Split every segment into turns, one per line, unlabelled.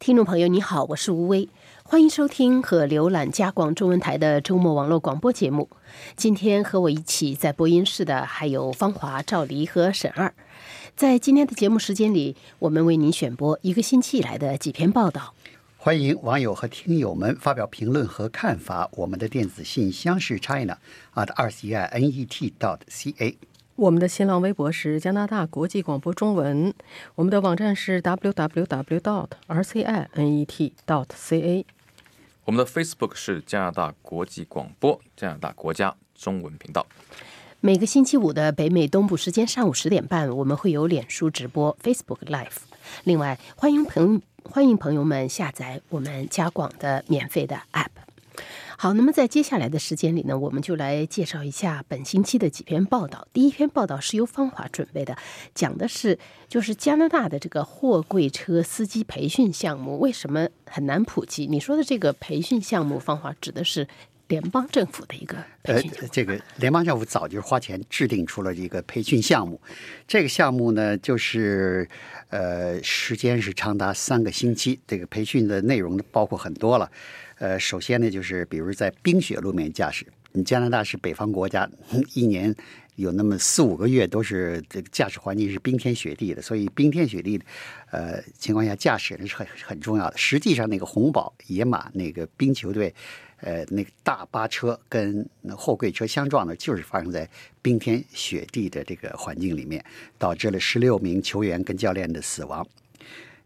听众朋友，你好，我是吴威，欢迎收听和浏览加广中文台的周末网络广播节目。今天和我一起在播音室的还有方华、赵黎和沈二。在今天的节目时间里，我们为您选播一个星期以来的几篇报道。
欢迎网友和听友们发表评论和看法。我们的电子信箱是 china at r c i n e t dot c a。
我们的新浪微博是加拿大国际广播中文，我们的网站是 www. dot rcinet. dot ca。
我们的 Facebook 是加拿大国际广播加拿大国家中文频道。
每个星期五的北美东部时间上午十点半，我们会有脸书直播 Facebook Live。另外，欢迎朋欢迎朋友们下载我们加广的免费的 App。好，那么在接下来的时间里呢，我们就来介绍一下本星期的几篇报道。第一篇报道是由方华准备的，讲的是就是加拿大的这个货柜车司机培训项目为什么很难普及？你说的这个培训项目，方华指的是联邦政府的一个培训。
这个联邦政府早就花钱制定出了一个培训项目，这个项目呢，就是呃时间是长达三个星期，这个培训的内容包括很多了。呃，首先呢，就是比如在冰雪路面驾驶，你加拿大是北方国家，一年有那么四五个月都是这个驾驶环境是冰天雪地的，所以冰天雪地的，呃情况下驾驶是很很重要的。实际上，那个红宝野马那个冰球队，呃，那个大巴车跟货柜车相撞的，就是发生在冰天雪地的这个环境里面，导致了十六名球员跟教练的死亡。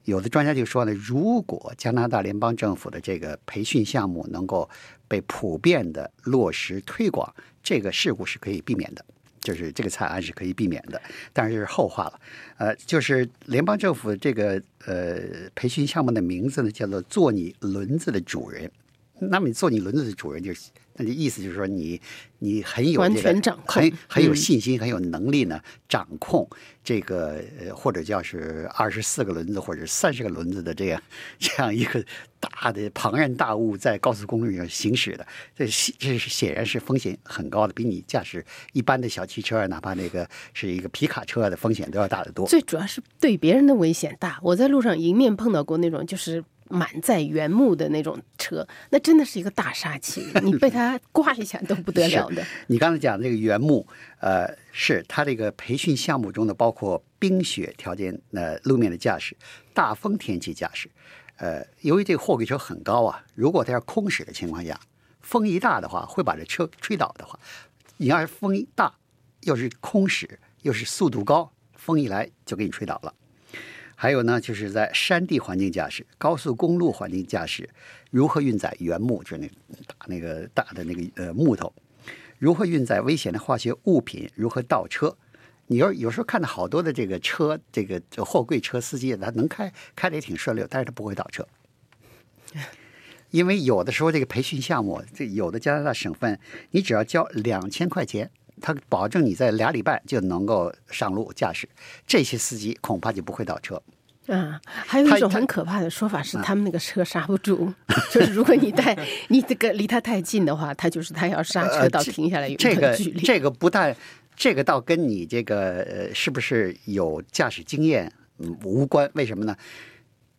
有的专家就说呢，如果加拿大联邦政府的这个培训项目能够被普遍的落实推广，这个事故是可以避免的，就是这个惨案是可以避免的。但是后话了，呃，就是联邦政府这个呃培训项目的名字呢，叫做“做你轮子的主人”。那么你做你轮子的主人，就是那意思就是说你你很有
完全掌控，
很很有信心，很有能力呢，掌控这个呃或者叫是二十四个轮子或者三十个轮子的这样这样一个大的庞然大物在高速公路上行驶的，这这是显然是风险很高的，比你驾驶一般的小汽车，哪怕那个是一个皮卡车的风险都要大得多。
最主要是对别人的危险大。我在路上迎面碰到过那种就是。满载原木的那种车，那真的是一个大杀器，你被它刮一下都不得了的。
你刚才讲这个原木，呃，是它这个培训项目中的，包括冰雪条件、呃路面的驾驶、大风天气驾驶。呃，由于这个货柜车很高啊，如果它要空驶的情况下，风一大的话，会把这车吹倒的话，你要是风一大，又是空驶，又是速度高，风一来就给你吹倒了。还有呢，就是在山地环境驾驶、高速公路环境驾驶，如何运载原木，就是那大那个大的那个呃木头，如何运载危险的化学物品，如何倒车。你要有时候看到好多的这个车，这个货柜车司机，他能开，开的也挺顺溜，但是他不会倒车，因为有的时候这个培训项目，这有的加拿大省份，你只要交两千块钱。他保证你在俩礼拜就能够上路驾驶，这些司机恐怕就不会倒车。
啊，还有一种很可怕的说法是，他们那个车刹不住，就是如果你带 你这个离他太近的话，他就是他要刹车到停下来有
这个
距离。
这个不但这个倒跟你这个呃是不是有驾驶经验无关？为什么呢？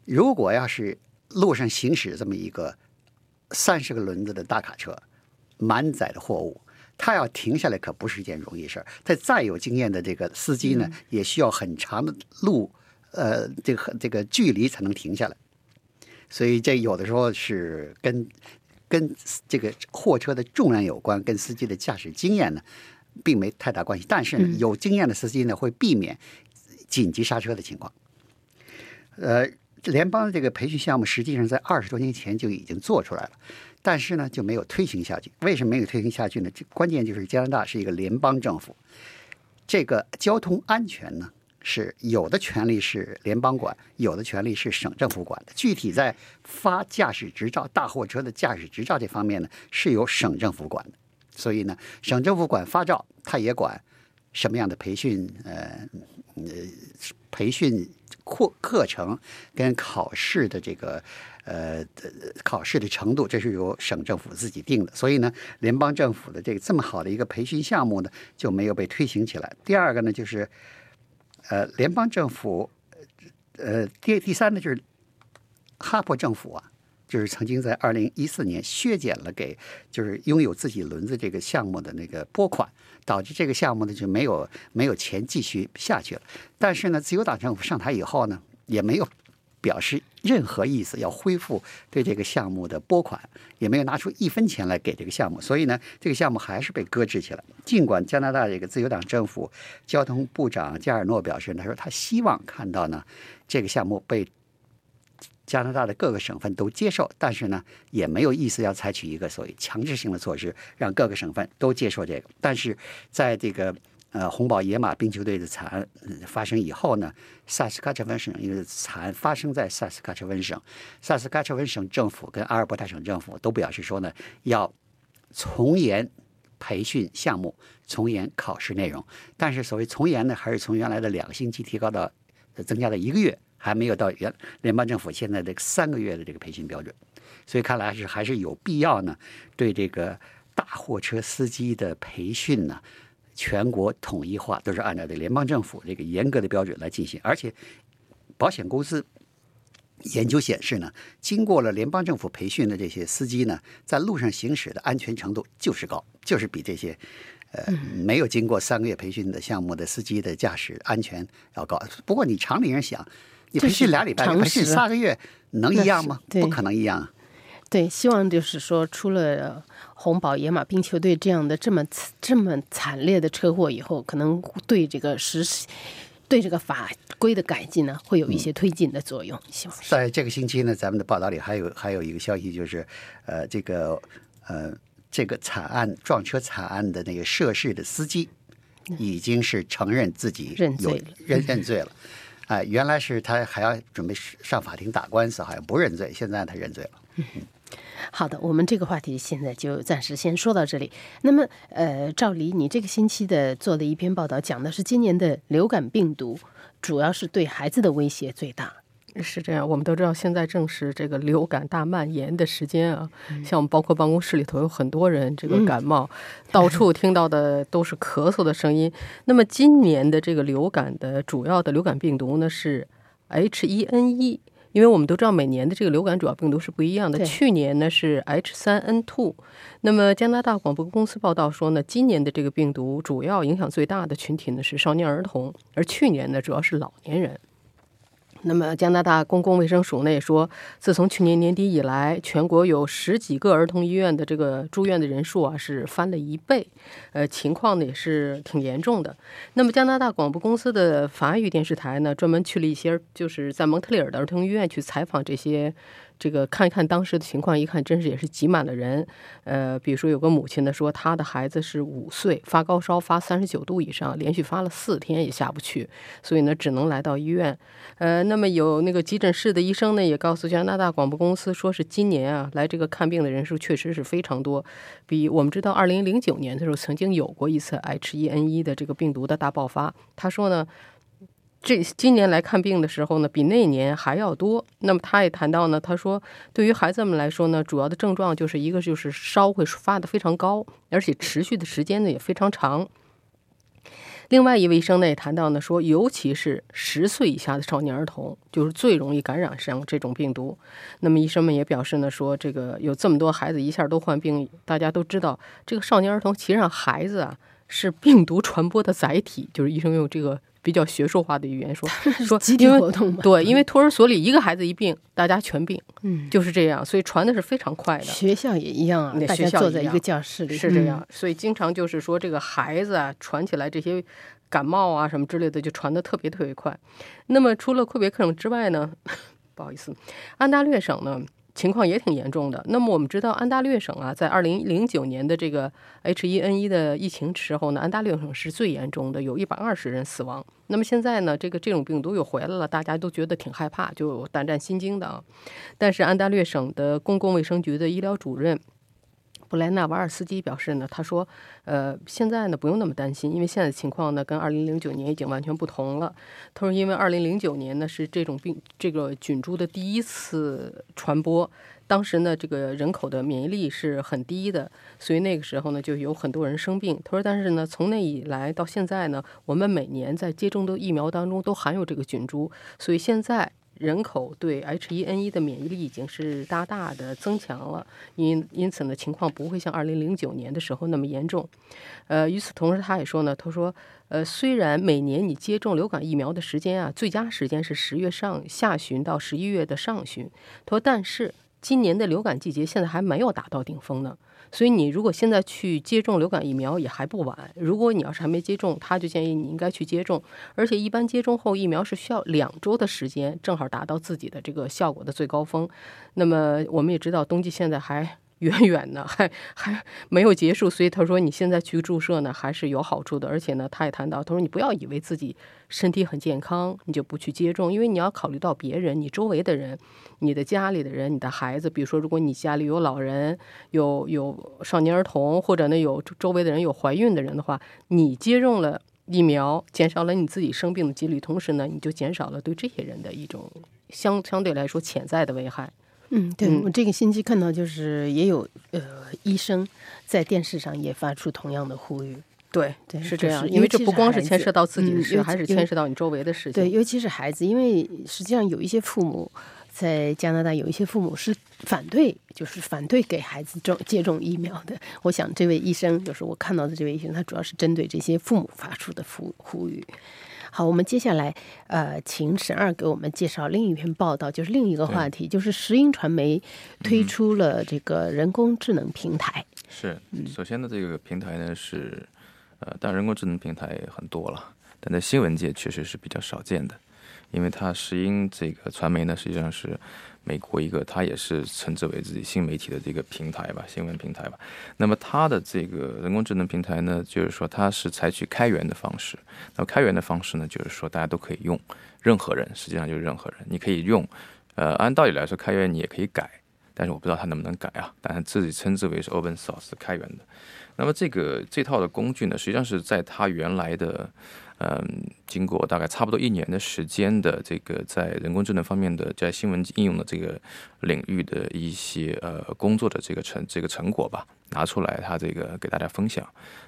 如果要是路上行驶这么一个三十个轮子的大卡车，满载的货物。他要停下来可不是一件容易事儿。他再有经验的这个司机呢，也需要很长的路，呃，这个这个距离才能停下来。所以这有的时候是跟跟这个货车的重量有关，跟司机的驾驶经验呢，并没太大关系。但是有经验的司机呢，会避免紧急刹车的情况。呃，联邦的这个培训项目实际上在二十多年前就已经做出来了。但是呢，就没有推行下去。为什么没有推行下去呢？这关键就是加拿大是一个联邦政府，这个交通安全呢，是有的权利是联邦管，有的权利是省政府管的。具体在发驾驶执照、大货车的驾驶执照这方面呢，是由省政府管的。所以呢，省政府管发照，他也管什么样的培训，呃，呃，培训课课程跟考试的这个。呃，考试的程度，这是由省政府自己定的，所以呢，联邦政府的这个这么好的一个培训项目呢，就没有被推行起来。第二个呢，就是，呃，联邦政府，呃，第第三呢，就是哈珀政府啊，就是曾经在二零一四年削减了给就是拥有自己轮子这个项目的那个拨款，导致这个项目呢就没有没有钱继续下去了。但是呢，自由党政府上台以后呢，也没有表示任何意思要恢复对这个项目的拨款，也没有拿出一分钱来给这个项目，所以呢，这个项目还是被搁置起来。尽管加拿大这个自由党政府交通部长加尔诺表示，他说他希望看到呢这个项目被加拿大的各个省份都接受，但是呢，也没有意思要采取一个所谓强制性的措施，让各个省份都接受这个。但是在这个呃红宝野马冰球队的惨案发生以后呢，萨斯喀彻温省因为惨发生在萨斯喀彻温省，萨斯喀彻温省政府跟阿尔伯塔省政府都表示说呢，要从严培训项目，从严考试内容。但是所谓从严呢，还是从原来的两个星期提高到增加到一个月。还没有到原联邦政府现在的三个月的这个培训标准，所以看来是还是有必要呢，对这个大货车司机的培训呢，全国统一化，都是按照这联邦政府这个严格的标准来进行。而且，保险公司研究显示呢，经过了联邦政府培训的这些司机呢，在路上行驶的安全程度就是高，就是比这些呃没有经过三个月培训的项目的司机的驾驶安全要高。不过你常理上想。你培训俩礼拜，培训仨个月，能一样吗？不可能一样。
对，希望就是说，出了红宝野马冰球队这样的这么这么惨烈的车祸以后，可能对这个实施对这个法规的改进呢，会有一些推进的作用。希望
在这个星期呢，咱们的报道里还有还有一个消息，就是呃，这个呃，这个惨案撞车惨案的那个涉事的司机，已经是承认自己
认罪了，
认认罪了。哎，原来是他还要准备上法庭打官司，好像不认罪。现在他认罪了。
嗯，好的，我们这个话题现在就暂时先说到这里。那么，呃，赵黎，你这个星期的做的一篇报道，讲的是今年的流感病毒，主要是对孩子的威胁最大。
是这样，我们都知道现在正是这个流感大蔓延的时间啊。像我们包括办公室里头有很多人这个感冒，到处听到的都是咳嗽的声音。那么今年的这个流感的主要的流感病毒呢是 H1N1，因为我们都知道每年的这个流感主要病毒是不一样的。去年呢是 H3N2。那么加拿大广播公司报道说呢，今年的这个病毒主要影响最大的群体呢是少年儿童，而去年呢主要是老年人。那么，加拿大公共卫生署呢也说，自从去年年底以来，全国有十几个儿童医院的这个住院的人数啊是翻了一倍，呃，情况呢也是挺严重的。那么，加拿大广播公司的法语电视台呢，专门去了一些就是在蒙特利尔的儿童医院去采访这些。这个看一看当时的情况，一看真是也是挤满了人。呃，比如说有个母亲呢说，她的孩子是五岁，发高烧发三十九度以上，连续发了四天也下不去，所以呢只能来到医院。呃，那那么有那个急诊室的医生呢也告诉加拿大广播公司，说是今年啊来这个看病的人数确实是非常多，比我们知道二零零九年的时候曾经有过一次 H1N1 的这个病毒的大爆发。他说呢。这今年来看病的时候呢，比那年还要多。那么他也谈到呢，他说，对于孩子们来说呢，主要的症状就是一个就是烧会发的非常高，而且持续的时间呢也非常长。另外一位医生呢也谈到呢，说尤其是十岁以下的少年儿童，就是最容易感染上这种病毒。那么医生们也表示呢，说这个有这么多孩子一下都患病，大家都知道，这个少年儿童其实上孩子啊是病毒传播的载体，就是医生用这个。比较学术化的语言说说，
集体活动
对，因为托儿所里一个孩子一病，大家全病，嗯，就是这样，所以传的是非常快的。
学校也一样啊，大家坐在一个教室里
是这样，所以经常就是说这个孩子啊，传起来这些感冒啊什么之类的，就传的特别特别快。那么除了魁北克省之外呢，不好意思，安大略省呢。情况也挺严重的。那么我们知道，安大略省啊，在二零零九年的这个 H1N1 的疫情时候呢，安大略省是最严重的，有一百二十人死亡。那么现在呢，这个这种病毒又回来了，大家都觉得挺害怕，就胆战心惊的啊。但是安大略省的公共卫生局的医疗主任。布莱纳瓦尔斯基表示呢，他说，呃，现在呢不用那么担心，因为现在的情况呢跟2009年已经完全不同了。他说，因为2009年呢是这种病这个菌株的第一次传播，当时呢这个人口的免疫力是很低的，所以那个时候呢就有很多人生病。他说，但是呢从那以来到现在呢，我们每年在接种的疫苗当中都含有这个菌株，所以现在。人口对 H1N1 的免疫力已经是大大的增强了，因因此呢，情况不会像2009年的时候那么严重。呃，与此同时，他也说呢，他说，呃，虽然每年你接种流感疫苗的时间啊，最佳时间是十月上下旬到十一月的上旬，他说，但是今年的流感季节现在还没有达到顶峰呢。所以你如果现在去接种流感疫苗也还不晚。如果你要是还没接种，他就建议你应该去接种。而且一般接种后疫苗是需要两周的时间，正好达到自己的这个效果的最高峰。那么我们也知道冬季现在还。远远呢，还还没有结束，所以他说你现在去注射呢还是有好处的，而且呢，他也谈到，他说你不要以为自己身体很健康，你就不去接种，因为你要考虑到别人，你周围的人，你的家里的人，你的孩子，比如说如果你家里有老人，有有少年儿童，或者呢有周围的人有怀孕的人的话，你接种了疫苗，减少了你自己生病的几率，同时呢，你就减少了对这些人的一种相相对来说潜在的危害。
嗯，对我这个星期看到，就是也有呃医生在电视上也发出同样的呼吁。
对
对，
是这样，
因
为这不光是牵涉到自己的
事，
还是牵涉到你周围的事情。
对，尤其是孩子，因为实际上有一些父母在加拿大，有一些父母是反对，就是反对给孩子种接种疫苗的。我想这位医生，就是我看到的这位医生，他主要是针对这些父母发出的呼呼吁。好，我们接下来呃，请沈二给我们介绍另一篇报道，就是另一个话题，就是石英传媒推出了这个人工智能平台。
是，首先呢，这个平台呢是呃，当然人工智能平台很多了，但在新闻界确实是比较少见的，因为它石英这个传媒呢实际上是。美国一个，他也是称之为自己新媒体的这个平台吧，新闻平台吧。那么它的这个人工智能平台呢，就是说它是采取开源的方式。那么开源的方式呢，就是说大家都可以用，任何人实际上就是任何人，你可以用。呃，按道理来说，开源你也可以改，但是我不知道它能不能改啊。但是自己称之为是 open source 开源的。那么这个这套的工具呢，实际上是在它原来的。嗯，经过大概差不多一年的时间的这个在人工智能方面的在新闻应用的这个领域的一些呃工作的这个成这个成果吧，拿出来他这个给大家分享。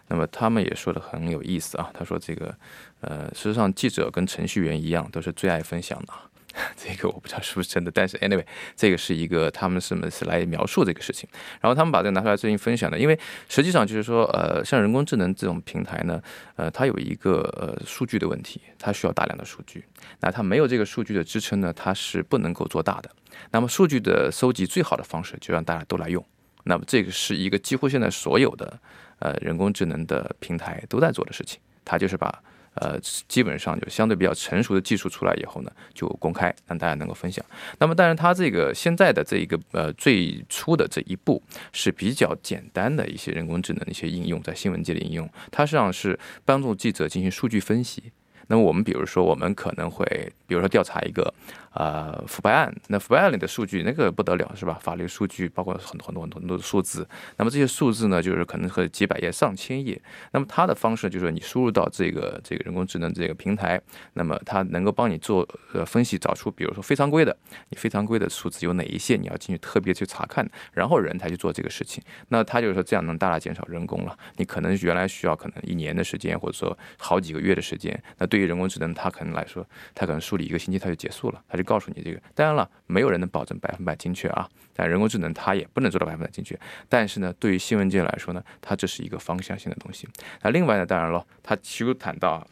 那么他们也说的很有意思啊，他说这个呃，事实上记者跟程序员一样，都是最爱分享的。这个我不知道是不是真的，但是 anyway，这个是一个他们是么是来描述这个事情，然后他们把这个拿出来进行分享的，因为实际上就是说，呃，像人工智能这种平台呢，呃，它有一个呃数据的问题，它需要大量的数据，那它没有这个数据的支撑呢，它是不能够做大的。那么数据的收集最好的方式就让大家都来用，那么这个是一个几乎现在所有的呃人工智能的平台都在做的事情，它就是把。呃，基本上就相对比较成熟的技术出来以后呢，就公开让大家能够分享。那么，但是它这个现在的这一个呃最初的这一步是比较简单的一些人工智能的一些应用，在新闻界的应用，它实际上是帮助记者进行数据分析。那么我们比如说，我们可能会比如说调查一个。呃，腐败案，那腐败案里的数据那个不得了，是吧？法律数据包括很多很多很多很多的数字，那么这些数字呢，就是可能会几百页、上千页。那么它的方式就是你输入到这个这个人工智能这个平台，那么它能够帮你做呃分析，找出比如说非常规的，你非常规的数字有哪一些，你要进去特别去查看，然后人才去做这个事情。那它就是说这样能大大减少人工了。你可能原来需要可能一年的时间，或者说好几个月的时间，那对对于人工智能它可能来说，它可能梳理一个星期它就结束了，它就。告诉你这个，当然了，没有人能保证百分百精确啊。但人工智能它也不能做到百分百精确。但是呢，对于新闻界来说呢，它这是一个方向性的东西。那另外呢，当然了，它其实谈到，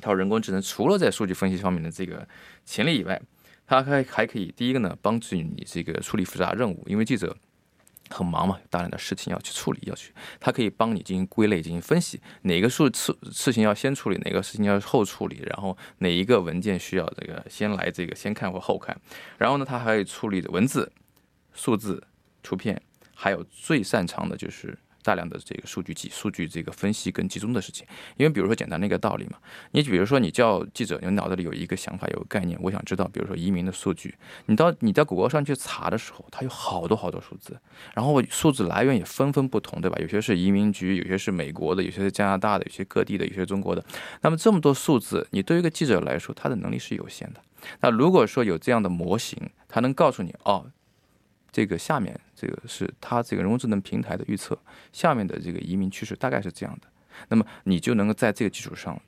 它人工智能除了在数据分析方面的这个潜力以外，它还还可以第一个呢，帮助你这个处理复杂任务，因为记者。很忙嘛，大量的事情要去处理，要去，它可以帮你进行归类、进行分析，哪个数事事情要先处理，哪个事情要后处理，然后哪一个文件需要这个先来这个先看或后看，然后呢，它还有处理的文字、数字、图片，还有最擅长的就是。大量的这个数据集、数据这个分析跟集中的事情，因为比如说简单的一个道理嘛，你比如说你叫记者，你脑子里有一个想法、有个概念，我想知道，比如说移民的数据，你到你在谷歌上去查的时候，它有好多好多数字，然后数字来源也纷纷不同，对吧？有些是移民局，有些是美国的，有些是加拿大的，有些各地的，有些中国的。那么这么多数字，你对于一个记者来说，他的能力是有限的。那如果说有这样的模型，它能告诉你，哦。这个下面这个是它这个人工智能平台的预测，下面的这个移民趋势大概是这样的，那么你就能够在这个基础上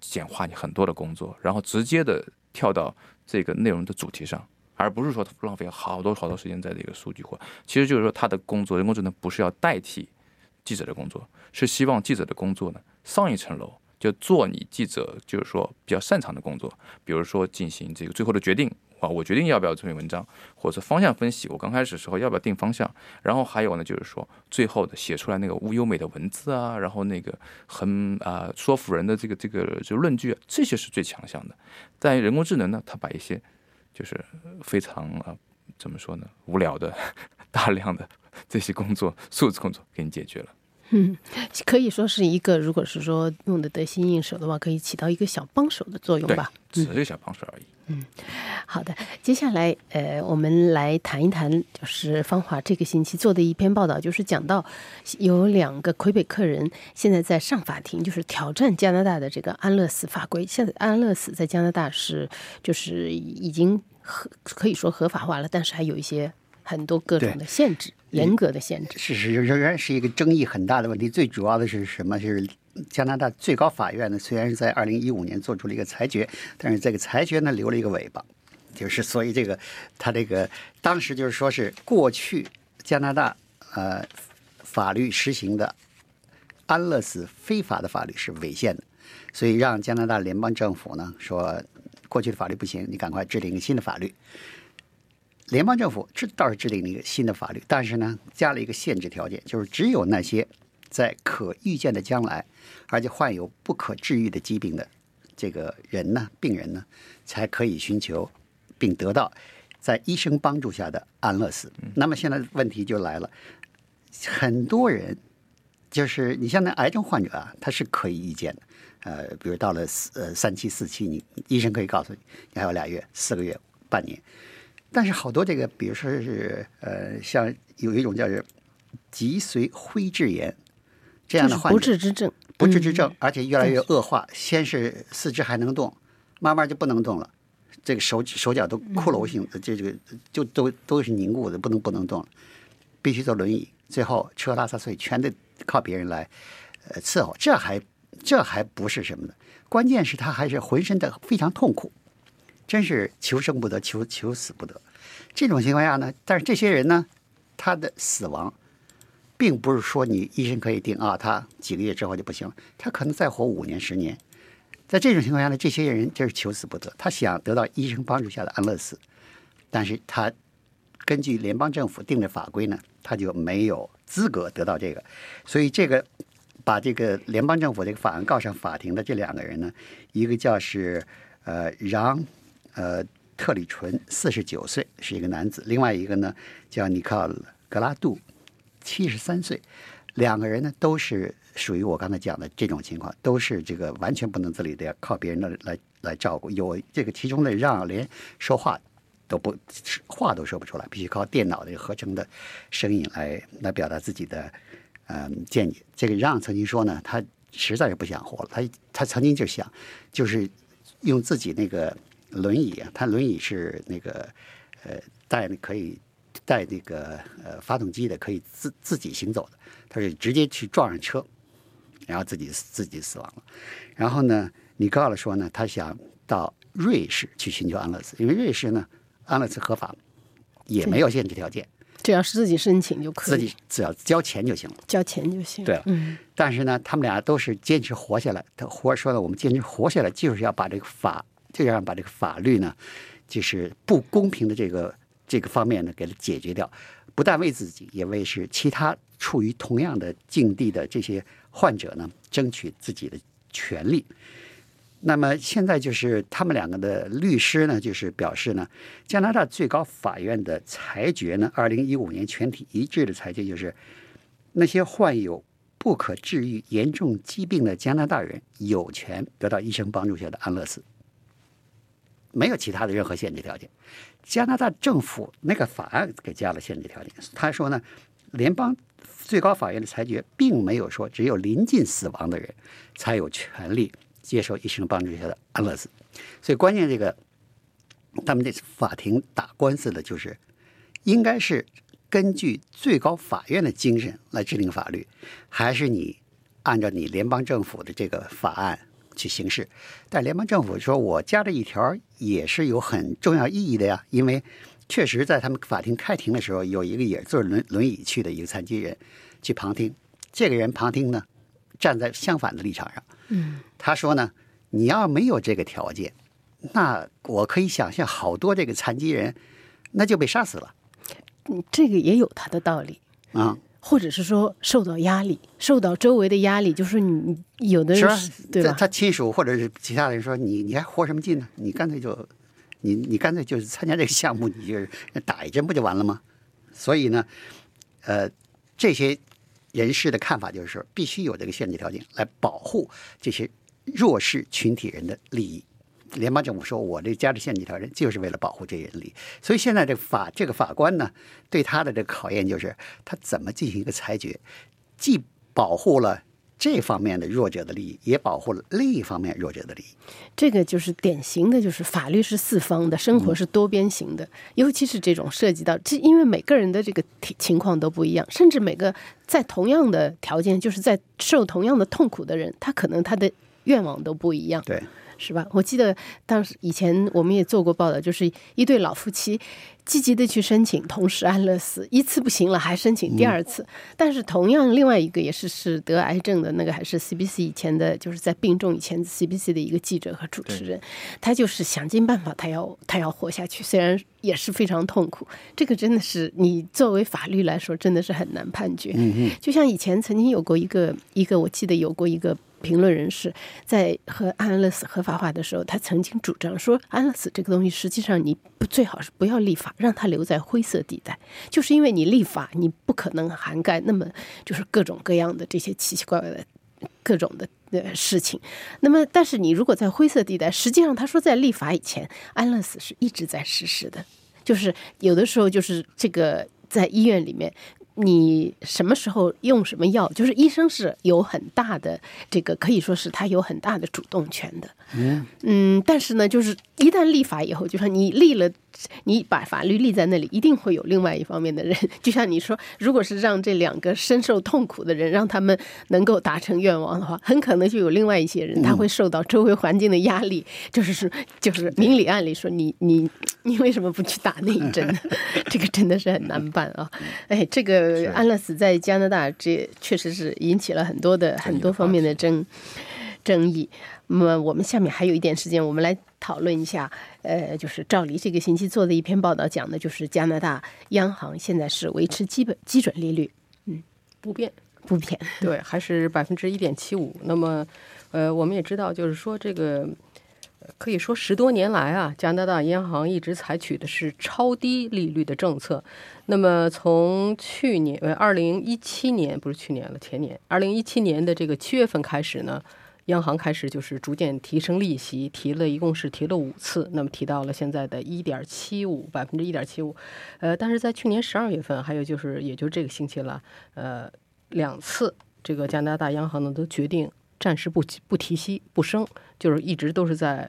简化你很多的工作，然后直接的跳到这个内容的主题上，而不是说浪费好多好多时间在这个数据化，其实就是说他的工作，人工智能不是要代替记者的工作，是希望记者的工作呢上一层楼。就做你记者就是说比较擅长的工作，比如说进行这个最后的决定啊，我决定要不要这篇文章，或者是方向分析，我刚开始的时候要不要定方向，然后还有呢就是说最后的写出来那个优美的文字啊，然后那个很啊说服人的这个这个就论据啊，这些是最强项的。但人工智能呢，它把一些就是非常啊怎么说呢无聊的 大量的这些工作数字工作给你解决了。
嗯，可以说是一个，如果是说用的得心应手的话，可以起到一个小帮手的作用吧。
只是小帮手而已。
嗯，好的。接下来，呃，我们来谈一谈，就是芳华这个星期做的一篇报道，就是讲到有两个魁北克人现在在上法庭，就是挑战加拿大的这个安乐死法规。现在安乐死在加拿大是就是已经合可以说合法化了，但是还有一些很多各种的限制。严格的限制，
事实仍然是一个争议很大的问题。最主要的是什么？就是加拿大最高法院呢，虽然是在二零一五年做出了一个裁决，但是这个裁决呢留了一个尾巴，就是所以这个他这个当时就是说是过去加拿大呃法律实行的安乐死非法的法律是违宪的，所以让加拿大联邦政府呢说过去的法律不行，你赶快制定一个新的法律。联邦政府制倒是制定了一个新的法律，但是呢，加了一个限制条件，就是只有那些在可预见的将来，而且患有不可治愈的疾病的这个人呢，病人呢，才可以寻求并得到在医生帮助下的安乐死。那么现在问题就来了，很多人就是你像那癌症患者啊，他是可以预见的，呃，比如到了四呃三期四期，你医生可以告诉你，你还有俩月、四个月、半年。但是好多这个，比如说是呃，像有一种叫是脊髓灰质炎这样的患
者，不治之症，
不治之症，而且越来越恶化。先是四肢还能动，慢慢就不能动了，这个手手脚都骷髅性的，这这个就都都是凝固的，不能不能动了，必须坐轮椅。最后吃喝拉撒睡全得靠别人来呃伺候，这还这还不是什么的，关键是他还是浑身的非常痛苦。真是求生不得，求求死不得。这种情况下呢，但是这些人呢，他的死亡，并不是说你医生可以定啊，他几个月之后就不行了，他可能再活五年、十年。在这种情况下呢，这些人就是求死不得。他想得到医生帮助下的安乐死，但是他根据联邦政府定的法规呢，他就没有资格得到这个。所以这个把这个联邦政府这个法案告上法庭的这两个人呢，一个叫是呃让。呃，特里纯四十九岁，是一个男子；另外一个呢，叫尼克格拉杜，七十三岁。两个人呢，都是属于我刚才讲的这种情况，都是这个完全不能自理的，要靠别人的来来照顾。有这个其中的让连说话都不话都说不出来，必须靠电脑的合成的声音来来表达自己的嗯建议。这个让曾经说呢，他实在是不想活了，他他曾经就想，就是用自己那个。轮椅啊，他轮椅是那个呃带可以带那个呃发动机的，可以自自己行走的。他是直接去撞上车，然后自己自己死亡了。然后呢，你告了说呢，他想到瑞士去寻求安乐死，因为瑞士呢安乐死合法，也没有限制条件，
只要是自己申请就可
以，自己只要交钱就行了，
交钱就行。
对，嗯。但是呢，他们俩都是坚持活下来。他活说呢，我们坚持活下来，就是要把这个法。就要把这个法律呢，就是不公平的这个这个方面呢，给它解决掉，不但为自己，也为是其他处于同样的境地的这些患者呢，争取自己的权利。那么现在就是他们两个的律师呢，就是表示呢，加拿大最高法院的裁决呢，二零一五年全体一致的裁决就是，那些患有不可治愈严重疾病的加拿大人有权得到医生帮助下的安乐死。没有其他的任何限制条件，加拿大政府那个法案给加了限制条件。他说呢，联邦最高法院的裁决并没有说只有临近死亡的人才有权利接受医生帮助下的安乐死。所以关键这个，他们这次法庭打官司的就是，应该是根据最高法院的精神来制定法律，还是你按照你联邦政府的这个法案去行事。但联邦政府说，我加这一条也是有很重要意义的呀，因为确实在他们法庭开庭的时候，有一个也坐轮轮椅去的一个残疾人去旁听，这个人旁听呢，站在相反的立场上，
嗯，
他说呢，你要没有这个条件，那我可以想象好多这个残疾人那就被杀死了
嗯这个也有他的道理。
啊。
或者是说受到压力，受到周围的压力，就是你你有的人是？对吧？
他他亲属或者是其他人说你你还活什么劲呢？你干脆就你你干脆就是参加这个项目，你就是打一针不就完了吗？所以呢，呃，这些人士的看法就是说，必须有这个限制条件来保护这些弱势群体人的利益。联邦政府说，我这加这限制条人就是为了保护这些人利益。所以现在这个法这个法官呢，对他的这个考验就是他怎么进行一个裁决，既保护了这方面的弱者的利益，也保护了另一方面弱者的利益。
这个就是典型的，就是法律是四方的，生活是多边形的。尤其是这种涉及到，这因为每个人的这个情况都不一样，甚至每个在同样的条件，就是在受同样的痛苦的人，他可能他的愿望都不一样。
对，
是吧？我记得当时以前我们也做过报道，就是一对老夫妻积极的去申请同时安乐死，一次不行了还申请第二次。但是同样，另外一个也是是得癌症的那个，还是 CBC 以前的，就是在病重以前 CBC 的一个记者和主持人，他就是想尽办法，他要他要活下去，虽然也是非常痛苦。这个真的是你作为法律来说，真的是很难判决。
嗯嗯，
就像以前曾经有过一个一个，我记得有过一个评论人士在和安乐死合法化的时候，他曾经主张说，安乐死这个东西实际上你不最好是不要立法，让它留在灰色地带，就是因为你立法，你不可能涵盖那么就是各种各样的这些奇奇怪怪的各种的。呃，事情，那么，但是你如果在灰色地带，实际上他说在立法以前，安乐死是一直在实施的，就是有的时候就是这个在医院里面，你什么时候用什么药，就是医生是有很大的这个可以说是他有很大的主动权的。嗯但是呢，就是一旦立法以后，就说你立了，你把法律立在那里，一定会有另外一方面的人，就像你说，如果是让这两个深受痛苦的人，让他们能够达成愿望的话，很可能就有另外一些人，他会受到周围环境的压力，就是说就是明里暗里说你你你为什么不去打那一针呢？这个真的是很难办啊！哎，这个安乐死在加拿大，这确实是引起了很多的很多方面的争争议。那么我们下面还有一点时间，我们来讨论一下，呃，就是赵黎这个星期做的一篇报道，讲的就是加拿大央行现在是维持基本基准利率嗯
不变。
不变。
对，还是百分之一点七五。那么，呃，我们也知道，就是说这个可以说十多年来啊，加拿大央行一直采取的是超低利率的政策。那么从去年呃二零一七年不是去年了，前年二零一七年的这个七月份开始呢。央行开始就是逐渐提升利息，提了一共是提了五次，那么提到了现在的一点七五百分之一点七五，呃，但是在去年十二月份，还有就是也就这个星期了，呃，两次这个加拿大央行呢都决定暂时不不提息不升，就是一直都是在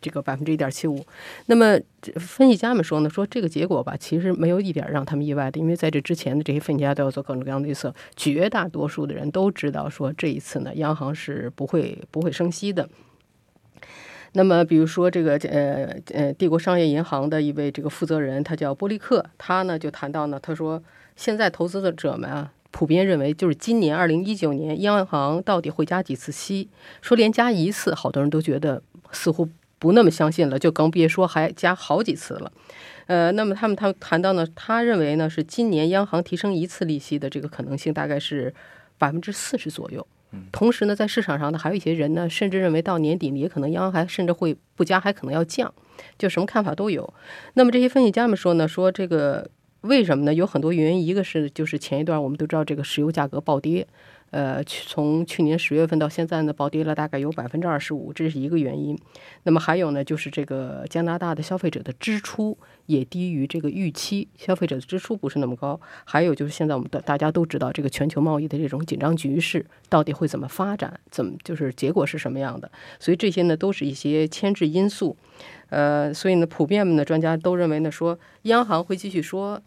这个百分之一点七五。那么这分析家们说呢，说这个结果吧，其实没有一点让他们意外的，因为在这之前的这些分析家都要做各种各样的预测，绝大多数的人都知道说这一次呢，央行是不会不会升息的。那么，比如说这个呃呃，帝国商业银行的一位这个负责人，他叫波利克，他呢就谈到呢，他说现在投资者们啊，普遍认为就是今年二零一九年央行到底会加几次息？说连加一次，好多人都觉得似乎不那么相信了，就更别说还加好几次了。呃，那么他们他谈到呢，他认为呢是今年央行提升一次利息的这个可能性大概是百分之四十左右。同时呢，在市场上呢，还有一些人呢，甚至认为到年底也可能央行还甚至会不加，还可能要降，就什么看法都有。那么这些分析家们说呢，说这个为什么呢？有很多原因，一个是就是前一段我们都知道这个石油价格暴跌，呃，去从去年十月份到现在呢，暴跌了大概有百分之二十五，这是一个原因。那么还有呢，就是这个加拿大的消费者的支出也低于这个预期，消费者的支出不是那么高。还有就是现在我们的大家都知道，这个全球贸易的这种紧张局势到底会怎么发展，怎么就是结果是什么样的？所以这些呢都是一些牵制因素。呃，所以呢，普遍的专家都认为呢，说央行会继续说，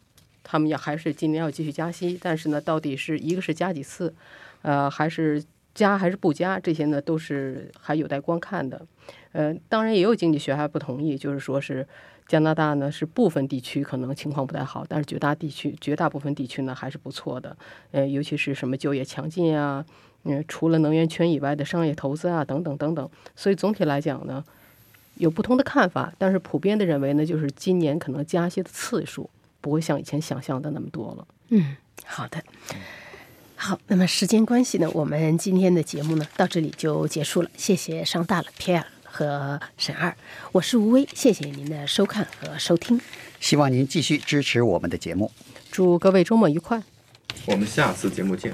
他们要还是今年要继续加息，但是呢，到底是一个是加几次，呃，还是加还是不加，这些呢都是还有待观看的。呃，当然也有经济学还不同意，就是说是加拿大呢是部分地区可能情况不太好，但是绝大地区绝大部分地区呢还是不错的。呃，尤其是什么就业强劲啊，嗯，除了能源圈以外的商业投资啊等等等等。所以总体来讲呢，有不同的看法，但是普遍的认为呢，就是今年可能加息的次数不会像以前想象的那么多了。
嗯，好的。好，那么时间关系呢，我们今天的节目呢到这里就结束了。谢谢上大了 Pierre 和沈二，我是吴威，谢谢您的收看和收听。
希望您继续支持我们的节目。
祝各位周末愉快。
我们下次节目见。